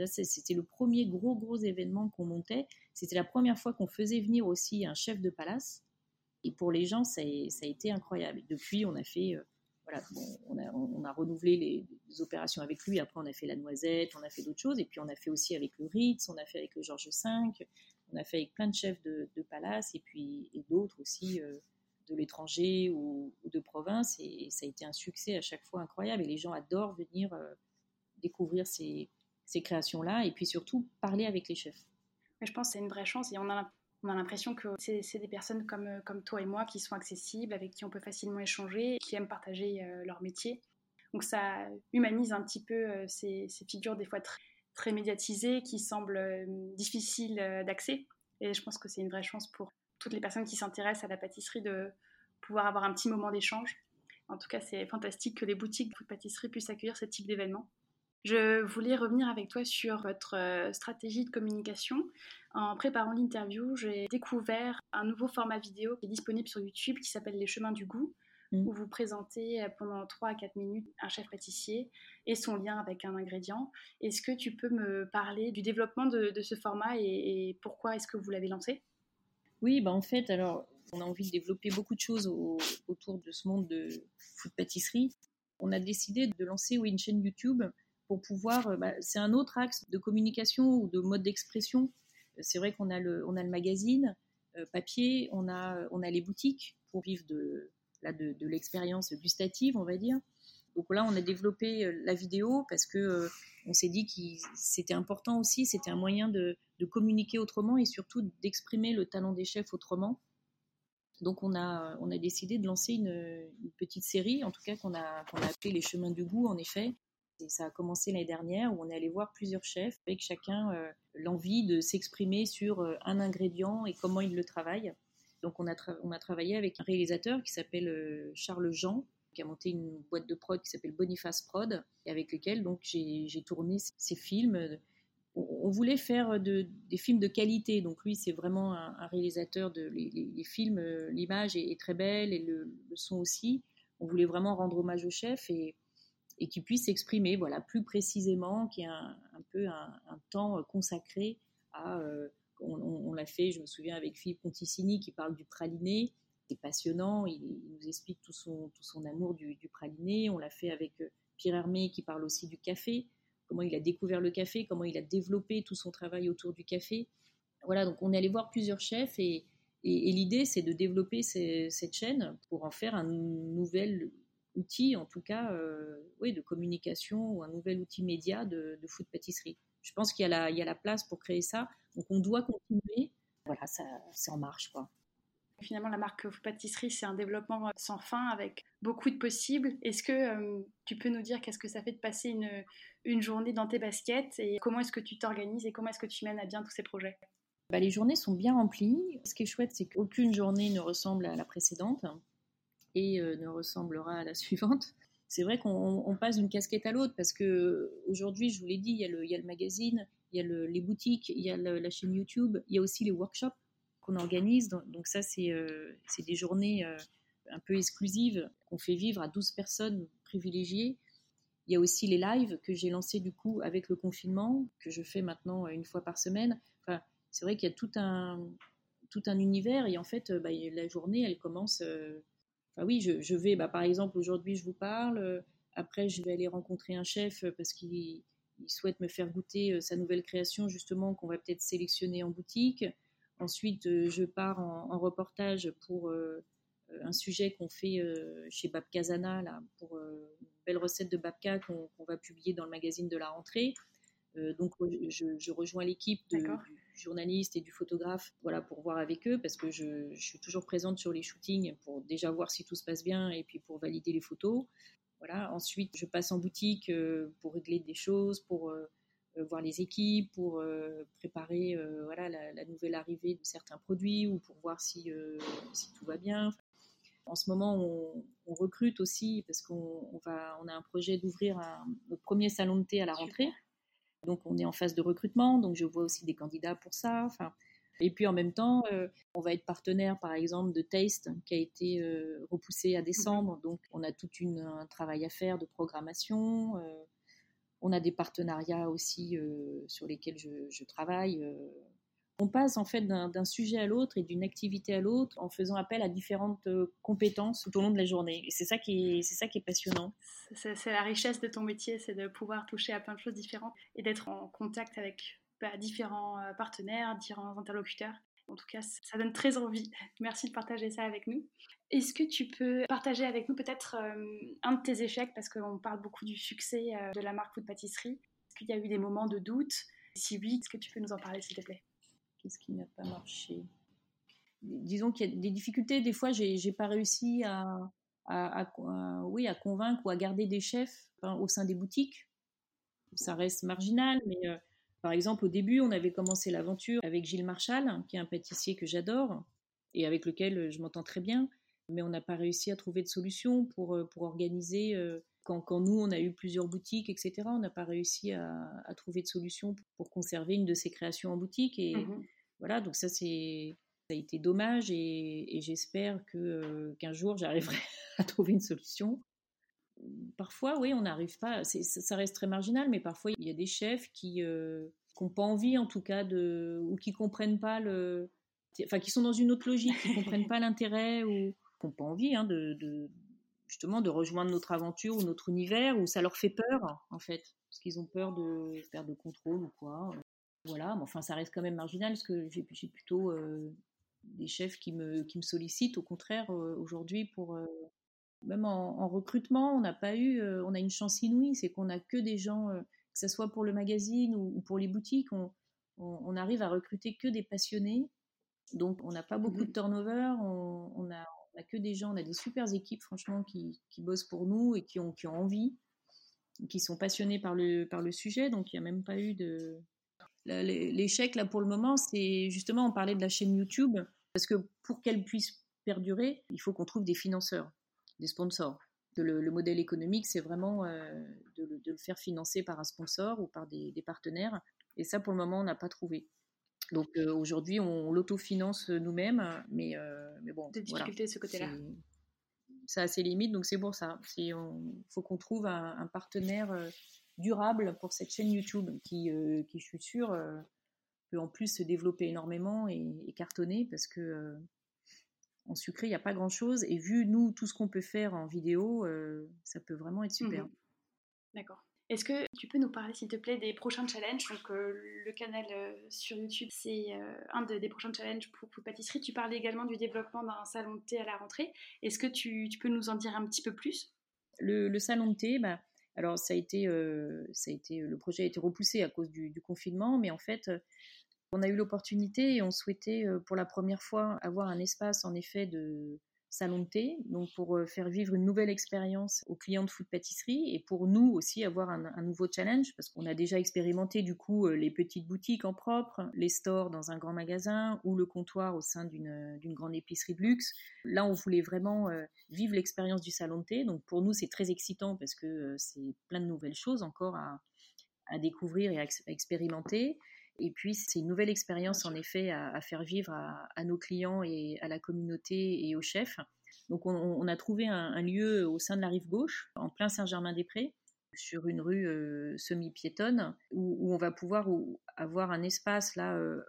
C'était le premier gros, gros événement qu'on montait. C'était la première fois qu'on faisait venir aussi un chef de palace. Et pour les gens, ça a, été incroyable. Depuis, on a fait, euh, voilà, on, a, renouvelé les, opérations avec lui. Après, on a fait la noisette, on a fait d'autres choses. Et puis, on a fait aussi avec le Ritz, on a fait avec le Georges V, on a fait avec plein de chefs de, palace et puis d'autres aussi euh, de l'étranger ou, de province. Et, ça a été un succès à chaque fois incroyable. Et les gens adorent venir euh, découvrir ces, ces créations-là et puis surtout parler avec les chefs. Mais je pense que c'est une vraie chance et on a, on a l'impression que c'est des personnes comme, euh, comme toi et moi qui sont accessibles, avec qui on peut facilement échanger, qui aiment partager euh, leur métier. Donc ça humanise un petit peu euh, ces, figures des fois très médiatisées qui semblent difficiles d'accès. Et je pense que c'est une vraie chance pour toutes les personnes qui s'intéressent à la pâtisserie de pouvoir avoir un petit moment d'échange. En tout cas, c'est fantastique que les boutiques de pâtisserie puissent accueillir ce type d'événement. Je voulais revenir avec toi sur votre euh, stratégie de communication. En préparant l'interview, j'ai découvert un nouveau format vidéo qui est disponible sur YouTube qui s'appelle Les chemins du goût, mmh. où vous présentez euh, pendant 3 à 4 minutes un chef pâtissier et son lien avec un ingrédient. Est-ce que tu peux me parler du développement de, ce format et, pourquoi est-ce que vous l'avez lancé? Oui, bah en fait, alors on a envie de développer beaucoup de choses autour de ce monde de food pâtisserie. On a décidé de lancer une chaîne YouTube pour pouvoir. Euh, bah, c'est un autre axe de communication ou de mode d'expression. C'est vrai qu'on a le, on a le magazine euh, papier, on a, on a les boutiques pour vivre de, là, de, l'expérience gustative, on va dire. Donc là, on a développé euh, la vidéo parce que on s'est dit que c'était important aussi, c'était un moyen de, de, communiquer autrement et surtout d'exprimer le talent des chefs autrement. Donc on a, on a décidé de lancer une, petite série, en tout cas qu'on a, qu'on a appelé Les Chemins du Goût, en effet, ça a commencé l'année dernière où on est allé voir plusieurs chefs avec chacun euh, l'envie de s'exprimer sur euh, un ingrédient et comment il le travaille. Donc on a, travaillé avec un réalisateur qui s'appelle euh, Charles Jean, qui a monté une boîte de prod qui s'appelle Boniface Prod, et avec lequel j'ai tourné ces films. On, voulait faire de, des films de qualité, donc lui c'est vraiment un, réalisateur de les, films, l'image est, très belle et le, le, son aussi. On voulait vraiment rendre hommage au chef et et qui puisse s'exprimer voilà, plus précisément, qui a un, peu un, temps euh, consacré à... Euh, on, l'a fait, je me souviens, avec Philippe Conticini qui parle du praliné. C'est passionnant, il, nous explique tout son, tout son amour du, praliné. On l'a fait avec euh, Pierre Hermé qui parle aussi du café, comment il a découvert le café, comment il a développé tout son travail autour du café. Voilà, donc on est allé voir plusieurs chefs et, et, l'idée c'est de développer cette chaîne pour en faire un nouvel outil, en tout cas, euh, oui, de communication ou un nouvel outil média de, de food pâtisserie. Je pense qu'il y, a la, il y a la place pour créer ça, donc on doit continuer. Voilà, ça, c'est en marche, quoi. Finalement, la marque Food Pâtisserie, c'est un développement sans fin avec beaucoup de possibles. Est-ce que euh, tu peux nous dire qu'est-ce que ça fait de passer une, une journée dans tes baskets et comment est-ce que tu t'organises et comment est-ce que tu mènes à bien tous ces projets? Bah, les journées sont bien remplies. Ce qui est chouette, c'est qu'aucune journée ne ressemble à la précédente et euh, ne ressemblera à la suivante. C'est vrai qu'on passe d'une casquette à l'autre parce que aujourd'hui, je vous l'ai dit, il y, a le, magazine, il y a les boutiques, il y a la chaîne YouTube, il y a aussi les workshops qu'on organise. Donc, ça, c'est euh, des journées euh, un peu exclusives qu'on fait vivre à 12 personnes privilégiées. Il y a aussi les lives que j'ai lancés du coup avec le confinement, que je fais maintenant une fois par semaine. Enfin, c'est vrai qu'il y a tout un, univers et en fait, bah, la journée, elle commence. Euh, enfin, oui, je, vais, bah, par exemple, aujourd'hui, je vous parle. Euh, après, je vais aller rencontrer un chef euh, parce qu'il souhaite me faire goûter sa nouvelle création, justement, qu'on va peut-être sélectionner en boutique. Ensuite, je pars en, reportage pour un sujet qu'on fait chez Babkazana, là, pour une belle recette de babka qu'on va publier dans le magazine de la rentrée. Euh, donc je, rejoins l'équipe du journaliste et du photographe voilà, pour voir avec eux parce que je, suis toujours présente sur les shootings pour déjà voir si tout se passe bien et puis pour valider les photos. Voilà. Ensuite, je passe en boutique euh, pour régler des choses, pour euh, voir les équipes, pour préparer voilà, la, nouvelle arrivée de certains produits ou pour voir si, si tout va bien. En ce moment, on, recrute aussi parce qu'on va, on a un projet d'ouvrir notre premier salon de thé à la rentrée. Donc on est en phase de recrutement, donc je vois aussi des candidats pour ça. Enfin, et puis en même temps, euh, on va être partenaire par exemple de Taste qui a été euh, repoussé à décembre. Mhm. Donc on a tout une, un travail à faire de programmation. Euh, on a des partenariats aussi sur lesquels je, je travaille on passe en fait d'un sujet à l'autre et d'une activité à l'autre en faisant appel à différentes euh, compétences tout au long de la journée. Et c'est ça qui est, passionnant. C'est la richesse de ton métier, c'est de pouvoir toucher à plein de choses différentes et d'être en contact avec bah, différents euh, partenaires, différents interlocuteurs. En tout cas, ça donne très envie. Merci de partager ça avec nous. Est-ce que tu peux partager avec nous peut-être euh, un de tes échecs, parce qu'on parle beaucoup du succès de la marque Food Pâtisserie. Est-ce qu'il y a eu des moments de doute? Si oui, est-ce que tu peux nous en parler, s'il te plaît? Qu'est-ce qui n'a pas marché Disons qu'il y a des difficultés. Des fois, j'ai n'ai pas réussi à, oui, à convaincre ou à garder des chefs au sein des boutiques. Ça reste marginal, mais euh, par exemple, au début, on avait commencé l'aventure avec Gilles Marchal, qui est un pâtissier que j'adore et avec lequel je m'entends très bien, mais on n'a pas réussi à trouver de solution pour, euh, pour organiser. Euh, quand, quand, nous, on a eu plusieurs boutiques, etc., on n'a pas réussi à, à, trouver de solution pour conserver une de ses créations en boutique. Et mmh voilà, donc ça, c'est, ça a été dommage et, et j'espère que, euh, qu'un jour, j'arriverai à trouver une solution. Parfois, oui, on n'arrive pas, ça reste très marginal, mais parfois, il y a des chefs qui n'ont pas envie, en tout cas, de, ou qui comprennent pas le. Enfin, qui sont dans une autre logique, qui comprennent pas l'intérêt ou qui n'ont pas envie hein, de, justement de rejoindre notre aventure ou notre univers, ou ça leur fait peur, en fait, parce qu'ils ont peur de perdre le contrôle ou quoi. Voilà, mais enfin, ça reste quand même marginal, parce que j'ai plutôt euh, des chefs qui me, qui me sollicitent, au contraire, euh, aujourd'hui, pour... Euh, même en, recrutement, on n'a pas eu... on a une chance inouïe, c'est qu'on n'a que des gens, que ce soit pour le magazine ou, pour les boutiques, on, on, arrive à recruter que des passionnés. Donc, on n'a pas beaucoup de mmh turnover, on, on a n'a que des gens, on a des super équipes, franchement, qui, qui, bossent pour nous et qui ont, qui ont envie, qui sont passionnés par le, par le sujet. Donc, il n'y a même pas eu de. L'échec, là, pour le moment, c'est justement, on parlait de la chaîne YouTube, parce que pour qu'elle puisse perdurer, il faut qu'on trouve des financeurs, des sponsors. Le, modèle économique, c'est vraiment euh, de, le faire financer par un sponsor ou par des partenaires. Et ça, pour le moment, on n'a pas trouvé. Donc euh, aujourd'hui, on l'autofinance nous-mêmes, mais, euh, mais bon. Des difficultés de ce côté-là. Ça a ses limites, donc c'est pour ça. Il faut qu'on trouve un, partenaire euh, durable pour cette chaîne YouTube qui, qui je suis sûre, peut en plus se développer énormément et, cartonner parce que en sucré, il n'y a pas grand-chose. Et vu, nous, tout ce qu'on peut faire en vidéo, ça peut vraiment être super. Mmh D'accord. Est-ce que tu peux nous parler, s'il te plaît, des prochains challenges? Euh, le canal euh, sur YouTube, c'est euh, un des prochains challenges pour Pâtisserie. Tu parlais également du développement d'un salon de thé à la rentrée. Est-ce que tu, peux nous en dire un petit peu plus? Le, salon de thé, bah, alors ça a été, ça a été, le projet a été repoussé à cause du, confinement, mais en fait, On a eu l'opportunité et on souhaitait pour la première fois avoir un espace en effet de salon de thé, donc pour euh, faire vivre une nouvelle expérience aux clients de food pâtisserie et pour nous aussi avoir un, nouveau challenge parce qu'on a déjà expérimenté du coup euh, les petites boutiques en propre, les stores dans un grand magasin ou le comptoir au sein d'une grande épicerie de luxe. Là, on voulait vraiment euh, vivre l'expérience du salon de thé, donc pour nous c'est très excitant parce que c'est plein de nouvelles choses encore à, découvrir et à expérimenter. Et puis, c'est une nouvelle expérience, en effet, à, faire vivre à, nos clients et à la communauté et aux chefs. Donc, on, a trouvé un, lieu au sein de la rive gauche, en plein Saint-Germain-des-Prés, sur une rue euh, semi-piétonne, où, on va pouvoir avoir un espace là euh,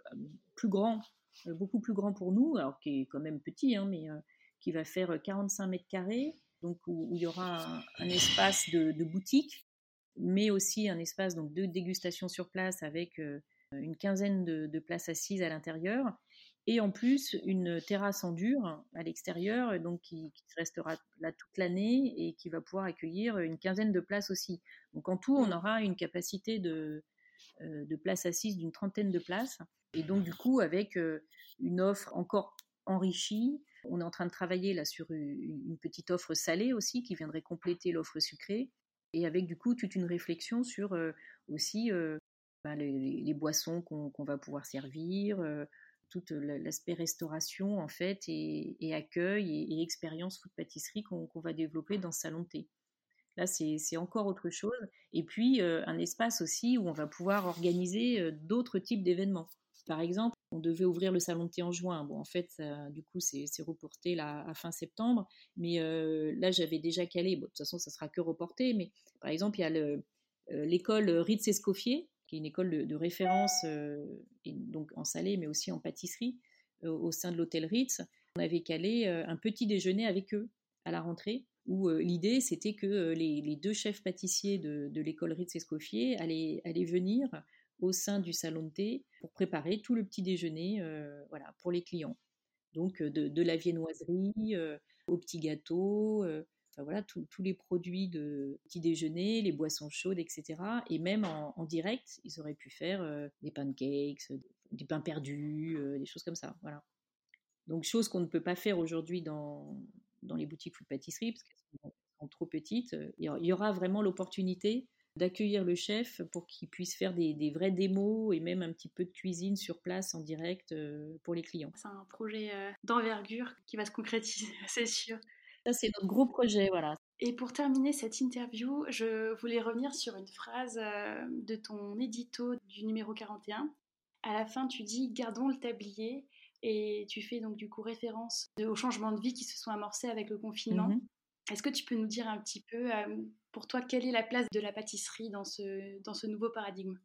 plus grand, euh, beaucoup plus grand pour nous, alors qui est quand même petit, hein, mais qui va faire 45 mètres carrés, donc où, il y aura un, espace de, boutique, mais aussi un espace donc de dégustation sur place avec une quinzaine de, places assises à l'intérieur et en plus une terrasse en dur à l'extérieur, donc qui, restera là toute l'année et qui va pouvoir accueillir une quinzaine de places aussi. Donc en tout, on aura une capacité de, euh, de places assises d'une trentaine de places. Et donc du coup, avec euh, une offre encore enrichie, on est en train de travailler là sur une, petite offre salée aussi qui viendrait compléter l'offre sucrée. Et avec du coup toute une réflexion sur euh, aussi ben, les, boissons qu'on va pouvoir servir, euh, tout l'aspect restauration en fait et, accueil et, expérience food pâtisserie qu'on va développer dans ce salon de thé. Là, c'est encore autre chose. Et puis, euh, un espace aussi où on va pouvoir organiser euh, d'autres types d'événements. Par exemple, on devait ouvrir le salon de thé en juin. Bon, en fait, du coup, c'est reporté là, à fin septembre. Mais là, j'avais déjà calé. Bon, de toute façon, ça sera que reporté. Mais par exemple, il y a l'école Ritz-Escoffier qui est une école de, référence, euh, donc en salé, mais aussi en pâtisserie, euh, au sein de l'hôtel Ritz. On avait calé euh, un petit déjeuner avec eux à la rentrée, où l'idée c'était que les, deux chefs pâtissiers de, l'école Ritz-Escoffier allaient, allaient, venir au sein du salon de thé pour préparer tout le petit déjeuner voilà, pour les clients. Donc de, la viennoiserie aux petits gâteaux, voilà, tous les produits de petit déjeuner, les boissons chaudes, etc. Et même en, direct, ils auraient pu faire euh, des pancakes, euh, des pains perdus, euh, des choses comme ça. Voilà. Donc, chose qu'on ne peut pas faire aujourd'hui dans, dans les boutiques food pâtisserie, parce qu'elles sont trop petites. Il y aura vraiment l'opportunité d'accueillir le chef pour qu'il puisse faire des, des, vrais démos et même un petit peu de cuisine sur place en direct pour les clients. C'est un projet d'envergure qui va se concrétiser, c'est sûr. Ça, c'est notre gros projet, voilà. Et pour terminer cette interview, je voulais revenir sur une phrase euh, de ton édito du numéro 41. À la fin, tu dis Gardons le tablier et tu fais donc du coup référence aux changements de vie qui se sont amorcés avec le confinement. Mhm. Est-ce que tu peux nous dire un petit peu, euh, pour toi, quelle est la place de la pâtisserie dans ce, dans ce nouveau paradigme?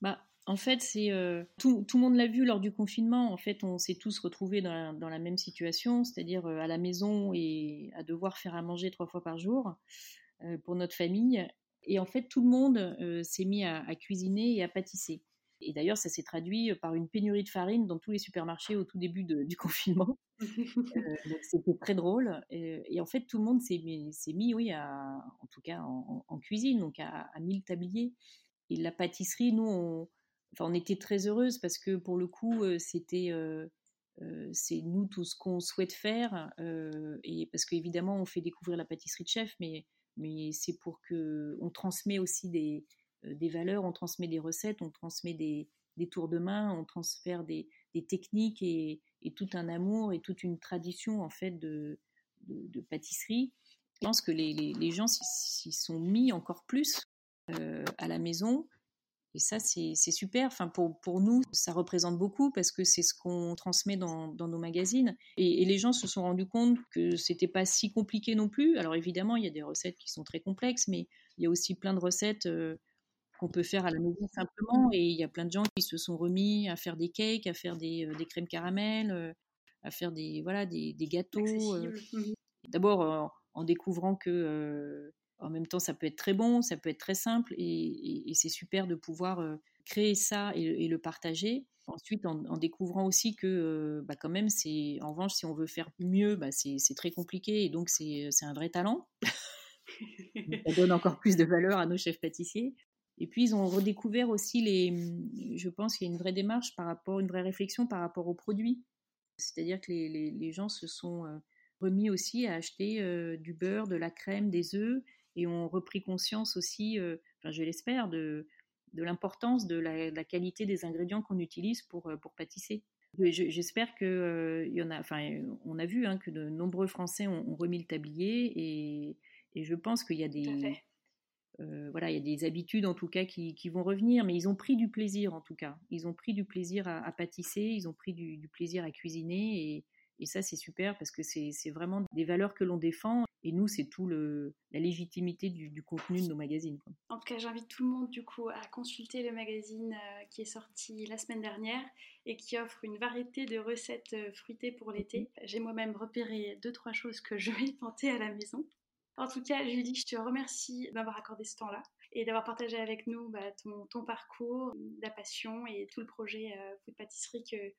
Bah, en fait, c'est euh, tout, le monde l'a vu lors du confinement. En fait, on s'est tous retrouvés dans la, même situation, c'est-à-dire euh, à la maison et à devoir faire à manger trois fois par jour euh, pour notre famille. Et en fait, tout le monde s'est mis à, cuisiner et à pâtisser. Et d'ailleurs, ça s'est traduit par une pénurie de farine dans tous les supermarchés au tout début du confinement. c'était très drôle. Et, en fait, tout le monde s'est mis, oui, en tout cas en, cuisine, donc à, à mille tabliers. Et la pâtisserie, nous, on, enfin, on était très heureuse parce que pour le coup, c'était c'est nous tout ce qu'on souhaite faire et parce qu'évidemment on fait découvrir la pâtisserie de chef, mais mais c'est pour que on transmet aussi des, des valeurs, on transmet des recettes, on transmet des, des tours de main, on transfère des, des techniques et, et, tout un amour et toute une tradition en fait de, de, pâtisserie. Je pense que les, les, les gens s'y sont mis encore plus à la maison et ça, c'est super. Enfin, pour, pour, nous, ça représente beaucoup parce que c'est ce qu'on transmet dans, dans, nos magazines. Et, les gens se sont rendus compte que c'était pas si compliqué non plus. Alors évidemment, il y a des recettes qui sont très complexes, mais il y a aussi plein de recettes euh, qu'on peut faire à la maison simplement. Et il y a plein de gens qui se sont remis à faire des cakes, à faire des, euh, des crèmes caramel, euh, à faire des, voilà, des, des gâteaux. Mmh d'abord, en découvrant que en même temps, ça peut être très bon, ça peut être très simple, et, c'est super de pouvoir euh, créer ça et, le partager. Ensuite, en, découvrant aussi que, euh, bah, quand même, c'est en revanche, si on veut faire mieux, bah, c'est très compliqué, et donc c'est un vrai talent. ça donne encore plus de valeur à nos chefs pâtissiers. Et puis ils ont redécouvert aussi les, je pense qu'il y a une vraie démarche par rapport, une vraie réflexion par rapport aux produits. C'est-à-dire que les, gens se sont remis aussi à acheter du beurre, de la crème, des œufs, et ont repris conscience aussi, enfin je l'espère, de, de l'importance de la, de la, qualité des ingrédients qu'on utilise pour, pour pâtisser. J'espère que euh, y en a, enfin, on a vu hein, que de nombreux Français ont, remis le tablier et, et je pense qu'il y a des, euh, voilà, il y a des habitudes en tout cas qui, qui, vont revenir, mais ils ont pris du plaisir en tout cas. Ils ont pris du plaisir à, pâtisser, ils ont pris du, du plaisir à cuisiner et, et ça c'est super parce que c'est vraiment des valeurs que l'on défend et nous, c'est tout le, la légitimité du, contenu de nos magazines. En tout cas, j'invite tout le monde du coup à consulter le magazine euh, qui est sorti la semaine dernière et qui offre une variété de recettes euh, fruitées pour l'été. Mhm. J'ai moi-même repéré deux trois choses que je vais tenter à la maison. En tout cas, Julie, je te remercie d'avoir accordé ce temps-là et d'avoir partagé avec nous bah, ton, ton, parcours, la passion et tout le projet euh, Food Pâtisserie que,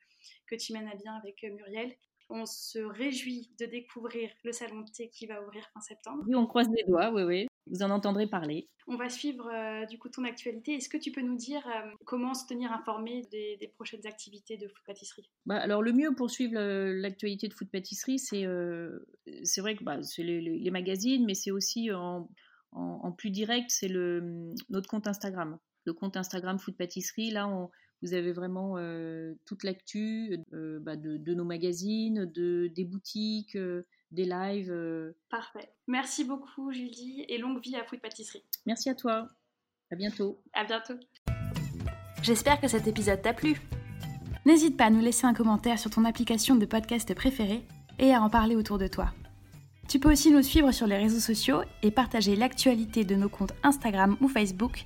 que tu mènes à bien avec Muriel. On se réjouit de découvrir le salon de thé qui va ouvrir fin septembre. Oui, on croise les doigts, oui, oui. Vous en entendrez parler. On va suivre euh, du coup ton actualité. Est-ce que tu peux nous dire euh, comment se tenir informé des, prochaines activités de Food Pâtisserie? Bah, Alors le mieux pour suivre l'actualité de Food Pâtisserie, c'est euh, c'est vrai que bah, c'est les, magazines, mais c'est aussi en, en, plus direct, c'est notre compte Instagram. Le compte Instagram Food Pâtisserie, là on, vous avez vraiment euh, toute l'actu euh, bah, de, nos magazines, de, des boutiques, euh, des lives. Parfait. Merci beaucoup Julie et longue vie à Fruit Pâtisserie. Merci à toi. À bientôt. À bientôt. J'espère que cet épisode t'a plu. N'hésite pas à nous laisser un commentaire sur ton application de podcast préférée et à en parler autour de toi. Tu peux aussi nous suivre sur les réseaux sociaux et partager l'actualité de nos comptes Instagram ou Facebook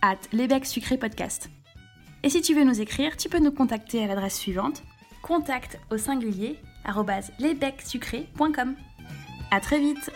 at sucré podcast. Et si tu veux nous écrire, tu peux nous contacter à l'adresse suivante contact au singulier. À très vite